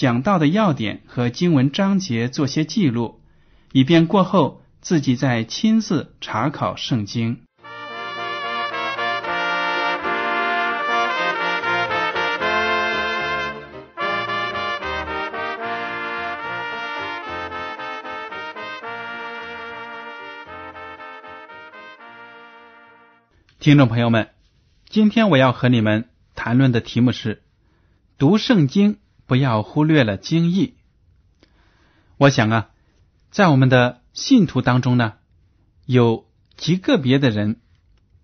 讲到的要点和经文章节做些记录，以便过后自己再亲自查考圣经。听众朋友们，今天我要和你们谈论的题目是：读圣经不要忽略了经义。我想啊，在我们的信徒当中呢，有极个别的人，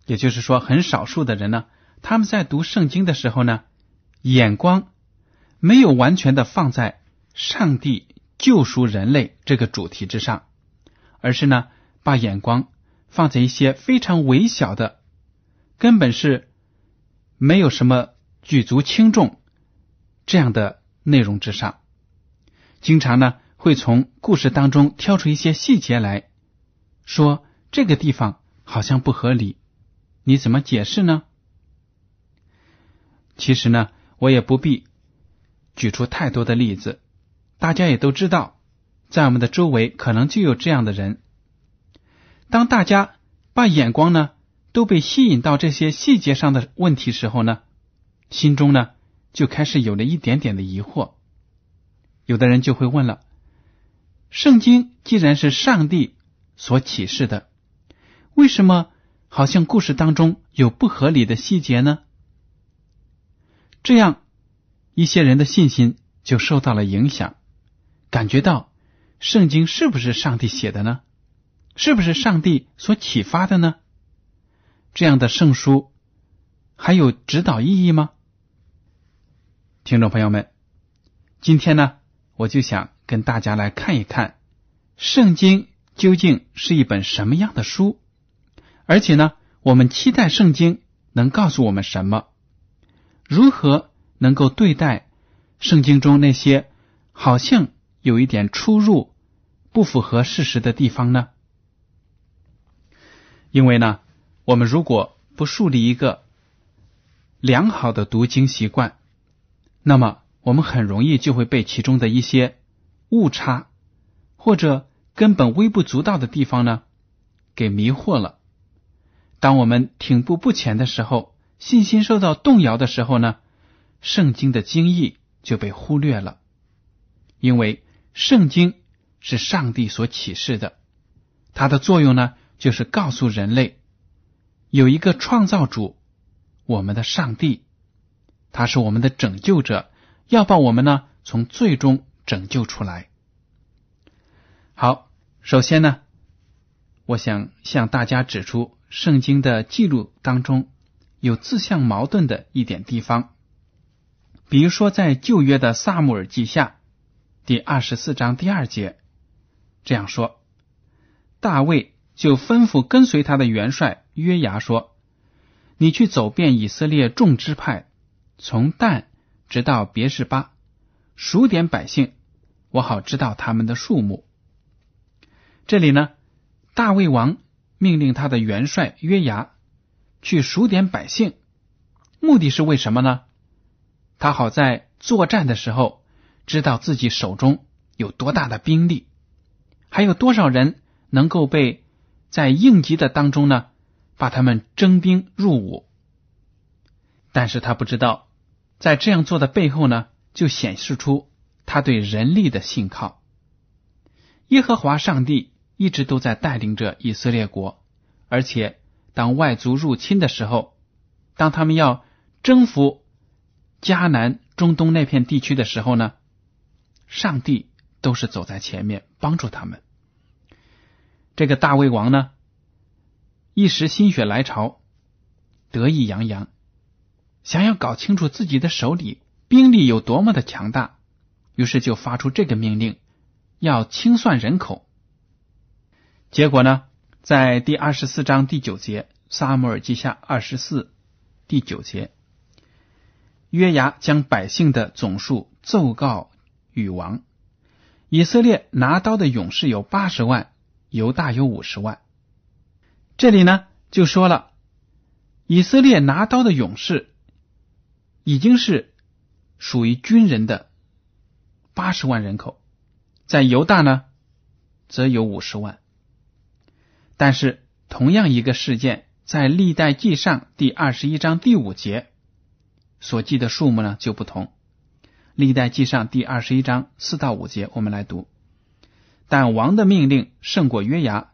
也就是说很少数的人呢，他们在读圣经的时候呢，眼光没有完全的放在上帝救赎人类这个主题之上，而是呢，把眼光放在一些非常微小的。根本是没有什么举足轻重这样的内容之上，经常呢会从故事当中挑出一些细节来说，这个地方好像不合理，你怎么解释呢？其实呢，我也不必举出太多的例子，大家也都知道，在我们的周围可能就有这样的人。当大家把眼光呢？都被吸引到这些细节上的问题时候呢，心中呢就开始有了一点点的疑惑。有的人就会问了：圣经既然是上帝所启示的，为什么好像故事当中有不合理的细节呢？这样一些人的信心就受到了影响，感觉到圣经是不是上帝写的呢？是不是上帝所启发的呢？这样的圣书还有指导意义吗？听众朋友们，今天呢，我就想跟大家来看一看圣经究竟是一本什么样的书，而且呢，我们期待圣经能告诉我们什么，如何能够对待圣经中那些好像有一点出入、不符合事实的地方呢？因为呢。我们如果不树立一个良好的读经习惯，那么我们很容易就会被其中的一些误差或者根本微不足道的地方呢给迷惑了。当我们停步不前的时候，信心受到动摇的时候呢，圣经的经义就被忽略了。因为圣经是上帝所启示的，它的作用呢，就是告诉人类。有一个创造主，我们的上帝，他是我们的拯救者，要把我们呢从最终拯救出来。好，首先呢，我想向大家指出圣经的记录当中有自相矛盾的一点地方，比如说在旧约的萨姆尔记下第二十四章第二节这样说：大卫就吩咐跟随他的元帅。约牙说：“你去走遍以色列众支派，从旦直到别是巴，数点百姓，我好知道他们的数目。”这里呢，大卫王命令他的元帅约牙去数点百姓，目的是为什么呢？他好在作战的时候知道自己手中有多大的兵力，还有多少人能够被在应急的当中呢？把他们征兵入伍，但是他不知道，在这样做的背后呢，就显示出他对人力的信靠。耶和华上帝一直都在带领着以色列国，而且当外族入侵的时候，当他们要征服迦南、中东那片地区的时候呢，上帝都是走在前面帮助他们。这个大卫王呢，一时心血来潮，得意洋洋，想要搞清楚自己的手里兵力有多么的强大，于是就发出这个命令，要清算人口。结果呢，在第二十四章第九节，《撒母耳记下》二十四第九节，约牙将百姓的总数奏告禹王，以色列拿刀的勇士有八十万。犹大有五十万，这里呢就说了，以色列拿刀的勇士已经是属于军人的八十万人口，在犹大呢则有五十万。但是同样一个事件，在历代记上第二十一章第五节所记的数目呢就不同。历代记上第二十一章四到五节，我们来读。但王的命令胜过约牙，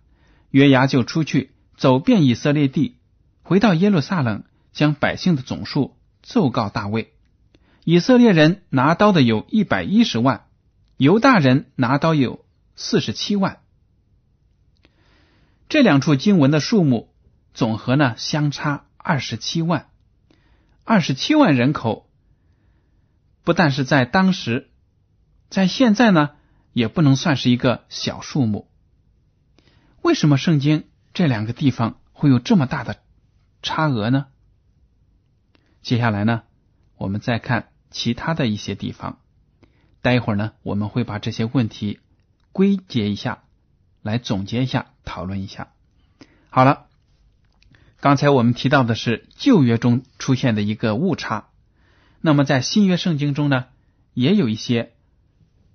约牙就出去走遍以色列地，回到耶路撒冷，将百姓的总数奏告大卫。以色列人拿刀的有一百一十万，犹大人拿刀有四十七万。这两处经文的数目总和呢，相差二十七万。二十七万人口，不但是在当时，在现在呢。也不能算是一个小数目。为什么圣经这两个地方会有这么大的差额呢？接下来呢，我们再看其他的一些地方。待会儿呢，我们会把这些问题归结一下，来总结一下，讨论一下。好了，刚才我们提到的是旧约中出现的一个误差，那么在新约圣经中呢，也有一些。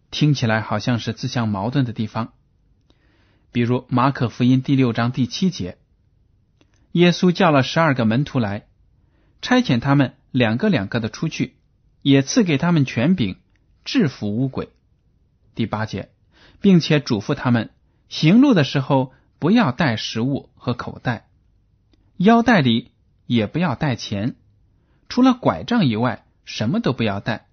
听起来好像是自相矛盾的地方，比如马可福音第六章第七节，耶稣叫了十二个门徒来，差遣他们两个两个的出去，也赐给他们权柄制服污鬼。第八节，并且嘱咐他们行路的时候不要带食物和口袋，腰带里也不要带钱，除了拐杖以外什么都不要带。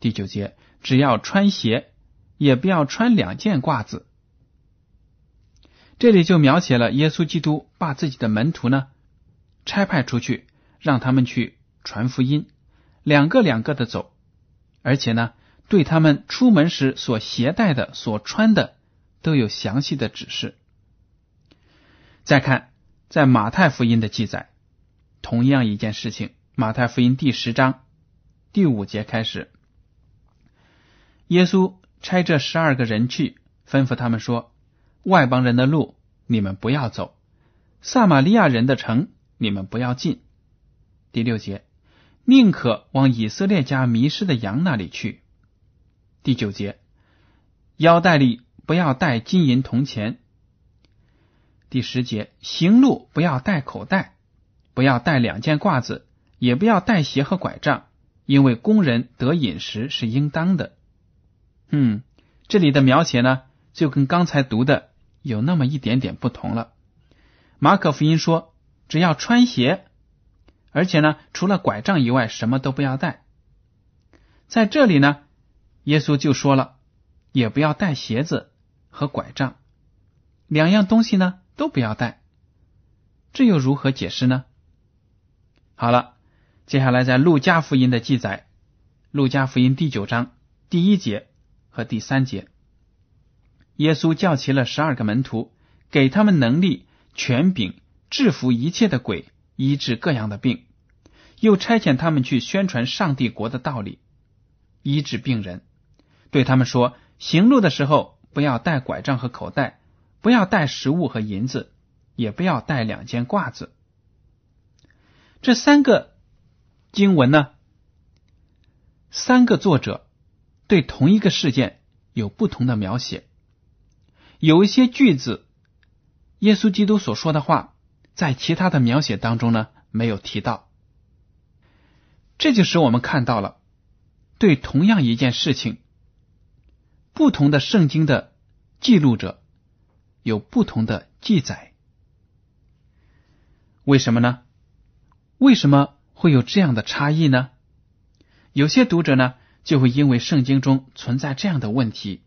第九节。只要穿鞋，也不要穿两件褂子。这里就描写了耶稣基督把自己的门徒呢差派出去，让他们去传福音，两个两个的走，而且呢对他们出门时所携带的、所穿的都有详细的指示。再看在马太福音的记载，同样一件事情，马太福音第十章第五节开始。耶稣差这十二个人去，吩咐他们说：“外邦人的路你们不要走，撒玛利亚人的城你们不要进。”第六节，宁可往以色列家迷失的羊那里去。第九节，腰带里不要带金银铜钱。第十节，行路不要带口袋，不要带两件褂子，也不要带鞋和拐杖，因为工人得饮食是应当的。嗯，这里的描写呢，就跟刚才读的有那么一点点不同了。马可福音说，只要穿鞋，而且呢，除了拐杖以外，什么都不要带。在这里呢，耶稣就说了，也不要带鞋子和拐杖，两样东西呢都不要带。这又如何解释呢？好了，接下来在路加福音的记载，路加福音第九章第一节。和第三节，耶稣叫齐了十二个门徒，给他们能力、权柄，制服一切的鬼，医治各样的病，又差遣他们去宣传上帝国的道理，医治病人。对他们说：行路的时候，不要带拐杖和口袋，不要带食物和银子，也不要带两件褂子。这三个经文呢，三个作者。对同一个事件有不同的描写，有一些句子，耶稣基督所说的话，在其他的描写当中呢没有提到，这就使我们看到了，对同样一件事情，不同的圣经的记录者有不同的记载。为什么呢？为什么会有这样的差异呢？有些读者呢，就会因为圣经中存在这样的问题，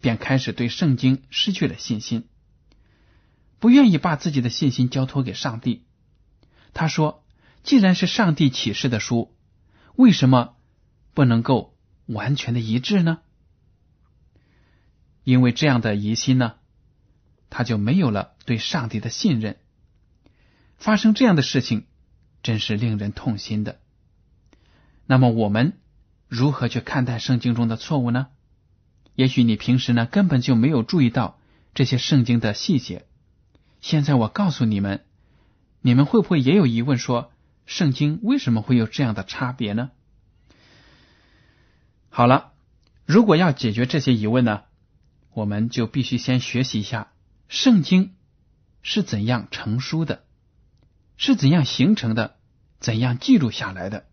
便开始对圣经失去了信心，不愿意把自己的信心交托给上帝。他说：“既然是上帝启示的书，为什么不能够完全的一致呢？”因为这样的疑心呢，他就没有了对上帝的信任。发生这样的事情，真是令人痛心的。那么我们如何去看待圣经中的错误呢？也许你平时呢根本就没有注意到这些圣经的细节。现在我告诉你们，你们会不会也有疑问？说圣经为什么会有这样的差别呢？好了，如果要解决这些疑问呢？我们就必须先学习一下圣经是怎样成书的，是怎样形成的，怎样记录下来的。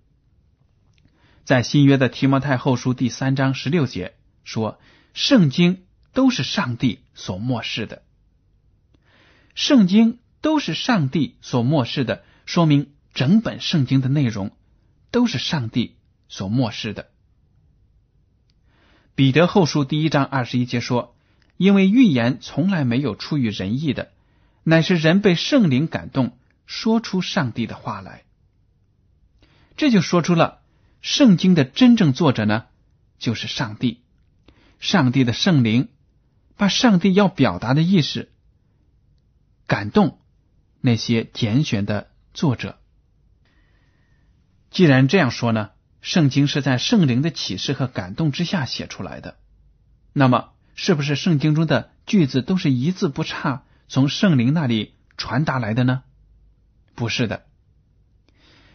在新约的提摩太后书第三章十六节说：“圣经都是上帝所漠视的。”圣经都是上帝所漠视的，说明整本圣经的内容都是上帝所漠视的。彼得后书第一章二十一节说：“因为预言从来没有出于人意的，乃是人被圣灵感动，说出上帝的话来。”这就说出了圣经的真正作者呢，就是上帝。上帝的圣灵把上帝要表达的意识感动那些拣选的作者。既然这样说呢？圣经是在圣灵的启示和感动之下写出来的，那么是不是圣经中的句子都是一字不差从圣灵那里传达来的呢？不是的，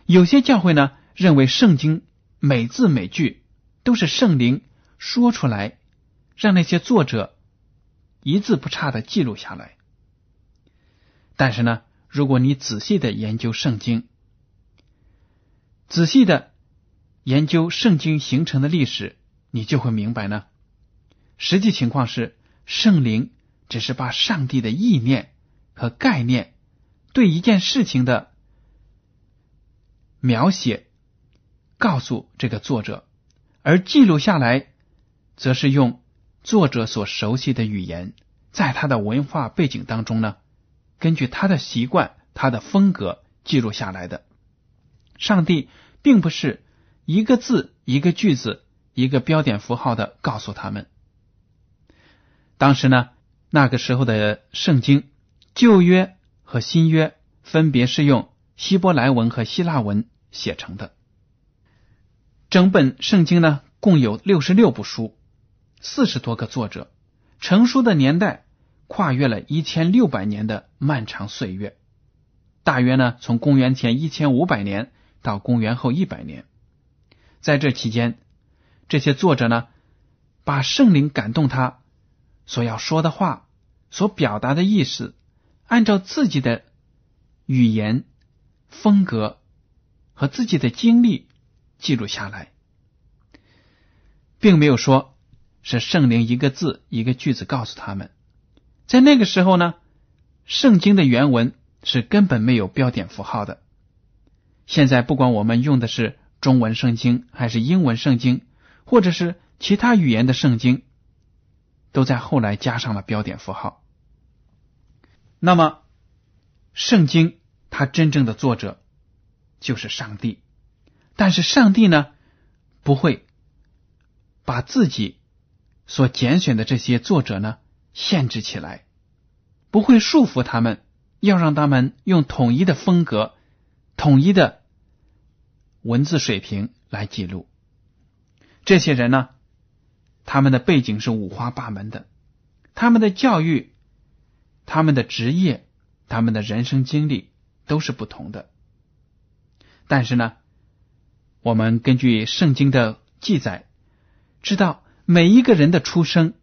有些教会呢认为圣经每字每句都是圣灵说出来，让那些作者一字不差的记录下来。但是呢，如果你仔细的研究圣经，仔细的。研究圣经形成的历史，你就会明白呢。实际情况是，圣灵只是把上帝的意念和概念对一件事情的描写告诉这个作者，而记录下来，则是用作者所熟悉的语言，在他的文化背景当中呢，根据他的习惯、他的风格记录下来的。上帝并不是。一个字，一个句子，一个标点符号的告诉他们。当时呢，那个时候的圣经旧约和新约分别是用希伯来文和希腊文写成的。整本圣经呢，共有六十六部书，四十多个作者，成书的年代跨越了一千六百年的漫长岁月，大约呢，从公元前一千五百年到公元后一百年。在这期间，这些作者呢，把圣灵感动他所要说的话、所表达的意思，按照自己的语言风格和自己的经历记录下来，并没有说是圣灵一个字一个句子告诉他们。在那个时候呢，圣经的原文是根本没有标点符号的。现在不管我们用的是。中文圣经还是英文圣经，或者是其他语言的圣经，都在后来加上了标点符号。那么，圣经它真正的作者就是上帝，但是上帝呢，不会把自己所拣选的这些作者呢限制起来，不会束缚他们，要让他们用统一的风格、统一的。文字水平来记录这些人呢，他们的背景是五花八门的，他们的教育、他们的职业、他们的人生经历都是不同的。但是呢，我们根据圣经的记载，知道每一个人的出生，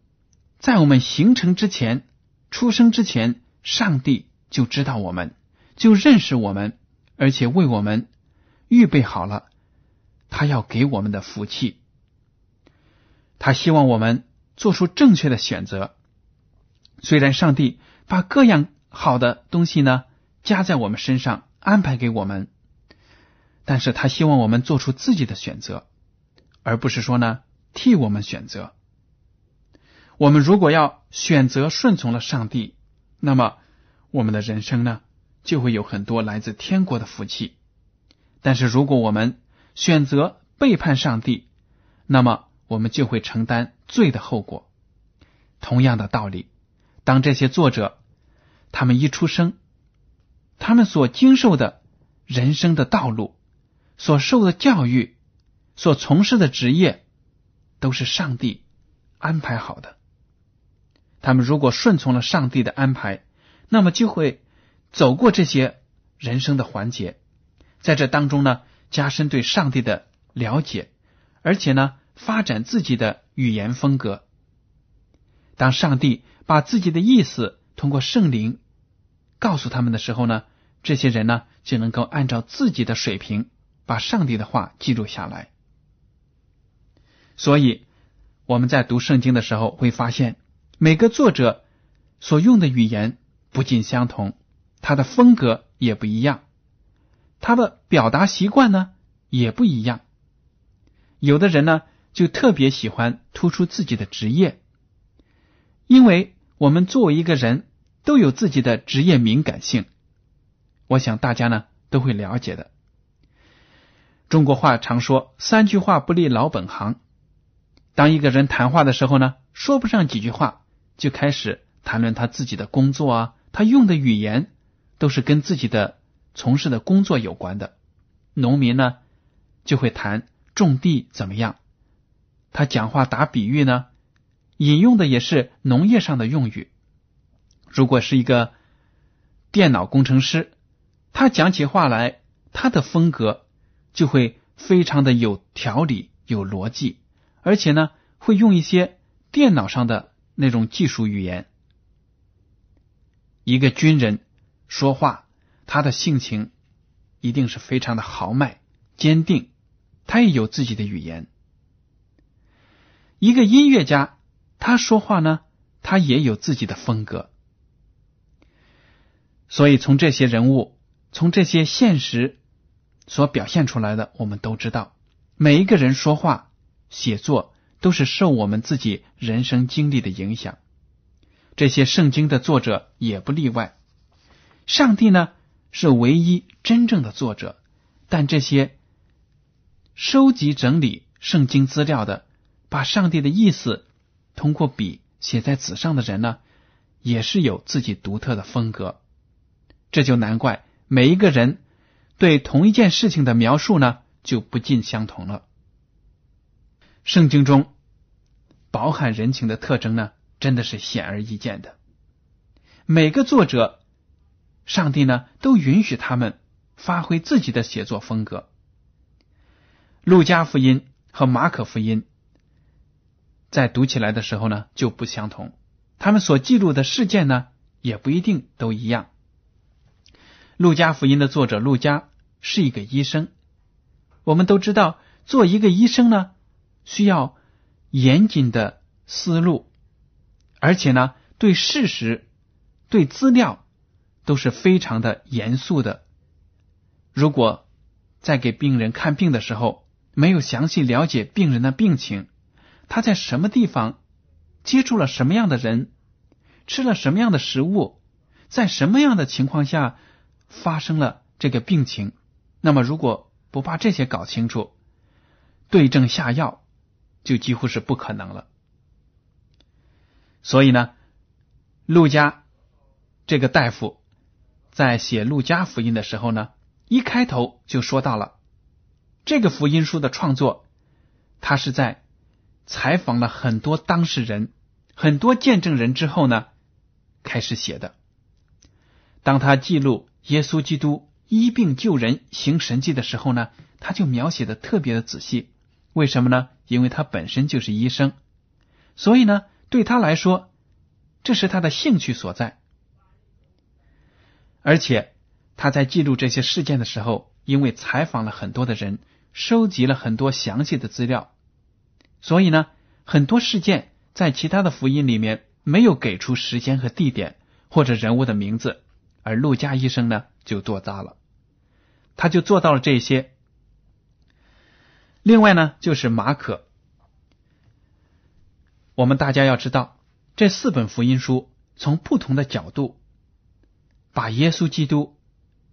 在我们形成之前、出生之前，上帝就知道我们，就认识我们，而且为我们。预备好了，他要给我们的福气。他希望我们做出正确的选择。虽然上帝把各样好的东西呢加在我们身上，安排给我们，但是他希望我们做出自己的选择，而不是说呢替我们选择。我们如果要选择顺从了上帝，那么我们的人生呢就会有很多来自天国的福气。但是如果我们选择背叛上帝，那么我们就会承担罪的后果。同样的道理，当这些作者他们一出生，他们所经受的人生的道路、所受的教育、所从事的职业，都是上帝安排好的。他们如果顺从了上帝的安排，那么就会走过这些人生的环节，在这当中呢，加深对上帝的了解，而且呢，发展自己的语言风格。当上帝把自己的意思通过圣灵告诉他们的时候呢，这些人呢就能够按照自己的水平把上帝的话记录下来。所以我们在读圣经的时候会发现。每个作者所用的语言不尽相同，他的风格也不一样，他的表达习惯呢也不一样。有的人呢就特别喜欢突出自己的职业，因为我们作为一个人都有自己的职业敏感性，我想大家呢都会了解的。中国话常说“三句话不离老本行”，当一个人谈话的时候呢，说不上几句话。就开始谈论他自己的工作啊，他用的语言都是跟自己的从事的工作有关的。农民呢就会谈种地怎么样，他讲话打比喻呢，引用的也是农业上的用语。如果是一个电脑工程师，他讲起话来，他的风格就会非常的有条理、有逻辑，而且呢会用一些电脑上的。那种技术语言，一个军人说话，他的性情一定是非常的豪迈、坚定，他也有自己的语言。一个音乐家，他说话呢，他也有自己的风格。所以，从这些人物，从这些现实所表现出来的，我们都知道，每一个人说话、写作。都是受我们自己人生经历的影响，这些圣经的作者也不例外。上帝呢是唯一真正的作者，但这些收集整理圣经资料的，把上帝的意思通过笔写在纸上的人呢，也是有自己独特的风格。这就难怪每一个人对同一件事情的描述呢就不尽相同了。圣经中。饱含人情的特征呢，真的是显而易见的。每个作者，上帝呢都允许他们发挥自己的写作风格。路加福音和马可福音在读起来的时候呢就不相同，他们所记录的事件呢也不一定都一样。路加福音的作者路加是一个医生，我们都知道，做一个医生呢需要。严谨的思路，而且呢，对事实、对资料都是非常的严肃的。如果在给病人看病的时候，没有详细了解病人的病情，他在什么地方接触了什么样的人，吃了什么样的食物，在什么样的情况下发生了这个病情，那么如果不把这些搞清楚，对症下药。就几乎是不可能了。所以呢，陆家这个大夫在写《陆家福音》的时候呢，一开头就说到了这个福音书的创作，他是在采访了很多当事人、很多见证人之后呢，开始写的。当他记录耶稣基督医病救人、行神迹的时候呢，他就描写的特别的仔细。为什么呢？因为他本身就是医生，所以呢，对他来说，这是他的兴趣所在。而且他在记录这些事件的时候，因为采访了很多的人，收集了很多详细的资料，所以呢，很多事件在其他的福音里面没有给出时间和地点或者人物的名字，而路加医生呢就做到了，他就做到了这些。另外呢，就是马可，我们大家要知道，这四本福音书从不同的角度把耶稣基督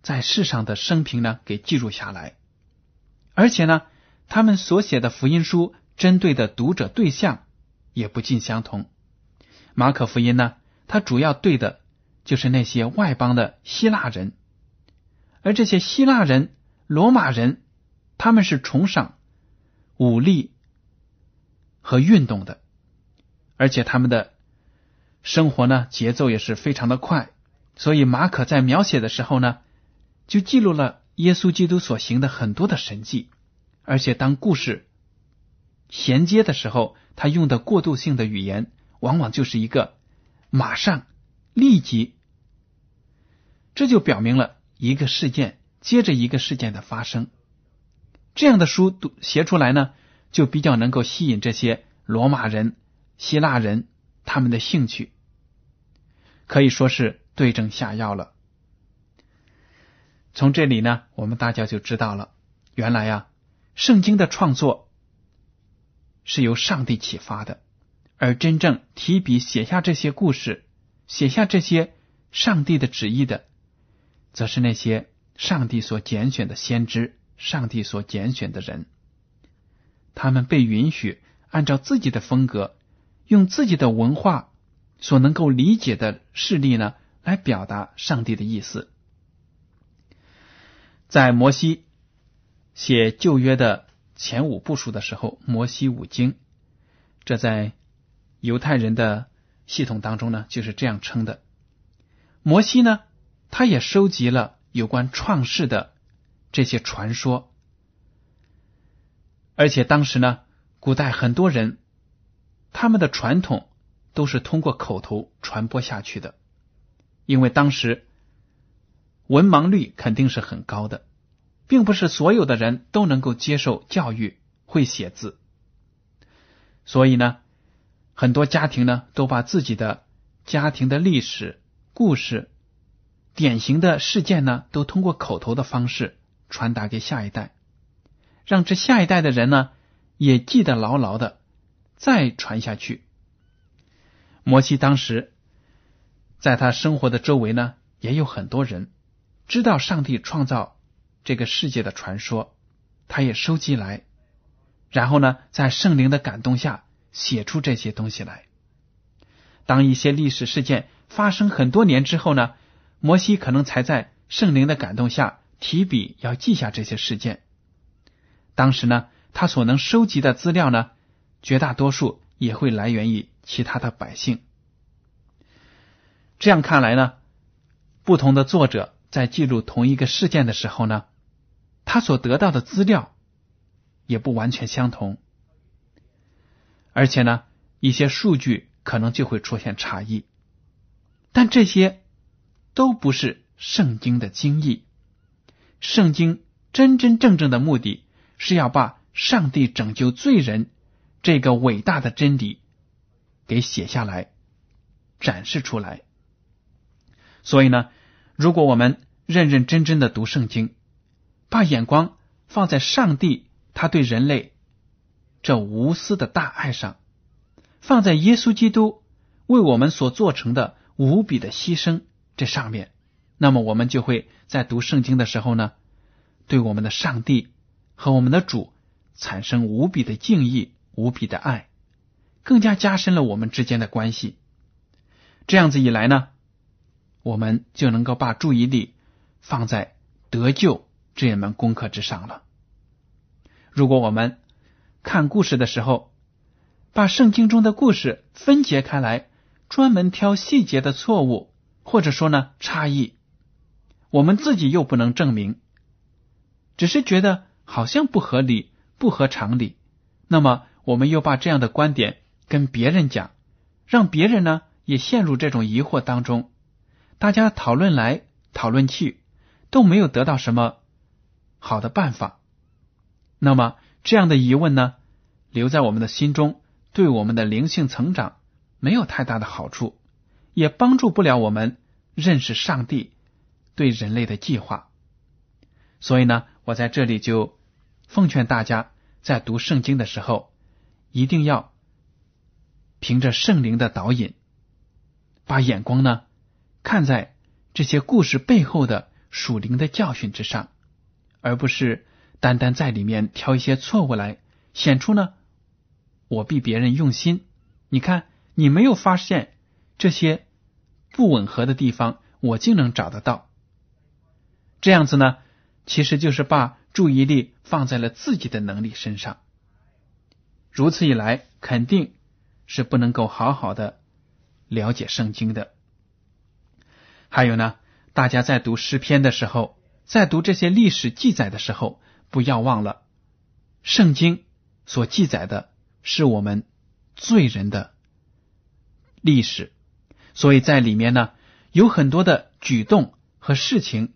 在世上的生平呢给记录下来，而且呢，他们所写的福音书针对的读者对象也不尽相同。马可福音呢，它主要对的就是那些外邦的希腊人，而这些希腊人、罗马人，他们是崇尚。武力和运动的，而且他们的生活呢节奏也是非常的快，所以马可在描写的时候呢，就记录了耶稣基督所行的很多的神迹，而且当故事衔接的时候，他用的过渡性的语言往往就是一个马上、立即，这就表明了一个事件接着一个事件的发生。这样的书读写出来呢，就比较能够吸引这些罗马人、希腊人他们的兴趣，可以说是对症下药了。从这里呢，我们大家就知道了，原来呀，圣经的创作是由上帝启发的，而真正提笔写下这些故事、写下这些上帝的旨意的，则是那些上帝所拣选的先知。上帝所拣选的人，他们被允许按照自己的风格，用自己的文化所能够理解的事例呢，来表达上帝的意思。在摩西写旧约的前五部书的时候，摩西五经，这在犹太人的系统当中呢，就是这样称的。摩西呢，他也收集了有关创世的。这些传说，而且当时呢，古代很多人他们的传统都是通过口头传播下去的，因为当时文盲率肯定是很高的，并不是所有的人都能够接受教育会写字，所以呢，很多家庭呢都把自己的家庭的历史故事、典型的事件呢，都通过口头的方式。传达给下一代，让这下一代的人呢也记得牢牢的，再传下去。摩西当时在他生活的周围呢，也有很多人知道上帝创造这个世界的传说，他也收集来，然后呢，在圣灵的感动下写出这些东西来。当一些历史事件发生很多年之后呢，摩西可能才在圣灵的感动下。提笔要记下这些事件。当时呢，他所能收集的资料呢，绝大多数也会来源于其他的百姓。这样看来呢，不同的作者在记录同一个事件的时候呢，他所得到的资料也不完全相同，而且呢，一些数据可能就会出现差异。但这些都不是圣经的经义。圣经真真正正的目的是要把上帝拯救罪人这个伟大的真理给写下来、展示出来。所以呢，如果我们认认真真的读圣经，把眼光放在上帝他对人类这无私的大爱上，放在耶稣基督为我们所做成的无比的牺牲这上面。那么我们就会在读圣经的时候呢，对我们的上帝和我们的主产生无比的敬意、无比的爱，更加加深了我们之间的关系。这样子一来呢，我们就能够把注意力放在得救这一门功课之上了。如果我们看故事的时候，把圣经中的故事分解开来，专门挑细节的错误，或者说呢差异。我们自己又不能证明，只是觉得好像不合理、不合常理。那么，我们又把这样的观点跟别人讲，让别人呢也陷入这种疑惑当中。大家讨论来讨论去，都没有得到什么好的办法。那么，这样的疑问呢，留在我们的心中，对我们的灵性成长没有太大的好处，也帮助不了我们认识上帝对人类的计划。所以呢，我在这里就奉劝大家，在读圣经的时候，一定要凭着圣灵的导引，把眼光呢看在这些故事背后的属灵的教训之上，而不是单单在里面挑一些错误来显出呢。我比别人用心，你看，你没有发现这些不吻合的地方，我竟能找得到。这样子呢，其实就是把注意力放在了自己的能力身上。如此一来，肯定是不能够好好的了解圣经的。还有呢，大家在读诗篇的时候，在读这些历史记载的时候，不要忘了圣经所记载的。是我们罪人的历史，所以在里面呢，有很多的举动和事情，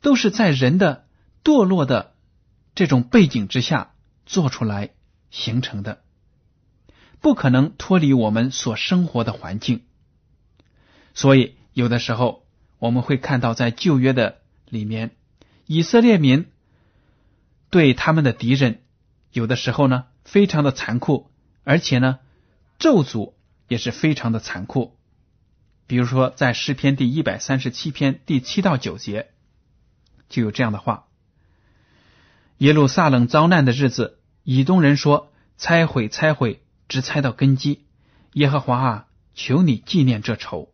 都是在人的堕落的这种背景之下做出来形成的，不可能脱离我们所生活的环境。所以有的时候我们会看到，在旧约的里面，以色列民对他们的敌人，有的时候呢，非常的残酷。而且呢，咒诅也是非常的残酷。比如说，在诗篇第一百三十七篇第七到九节，就有这样的话：耶路撒冷遭难的日子，以东人说：“拆毁，拆毁，直拆到根基。”耶和华啊，求你纪念这仇，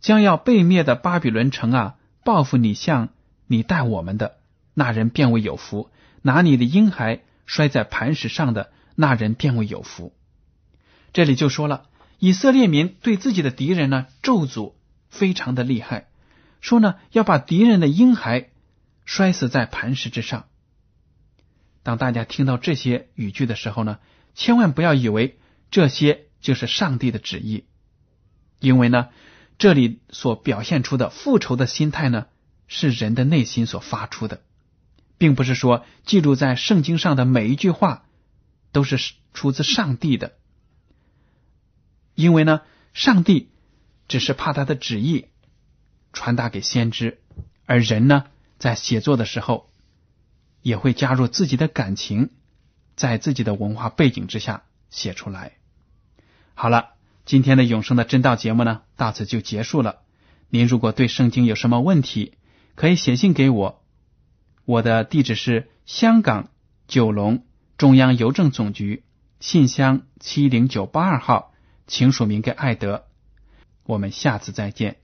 将要被灭的巴比伦城啊，报复你，像你待我们的那人，便为有福；拿你的婴孩摔在磐石上的那人，便为有福。这里就说了，以色列民对自己的敌人呢咒诅非常的厉害，说呢要把敌人的婴孩摔死在磐石之上。当大家听到这些语句的时候呢，千万不要以为这些就是上帝的旨意，因为呢这里所表现出的复仇的心态呢是人的内心所发出的，并不是说记录在圣经上的每一句话都是出自上帝的。因为呢，上帝只是怕他的旨意传达给先知，而人呢，在写作的时候也会加入自己的感情，在自己的文化背景之下写出来。好了，今天的永生的真道节目呢，到此就结束了。您如果对圣经有什么问题，可以写信给我，我的地址是香港九龙中央邮政总局信箱七零九八二号。请署名给艾德，我们下次再见。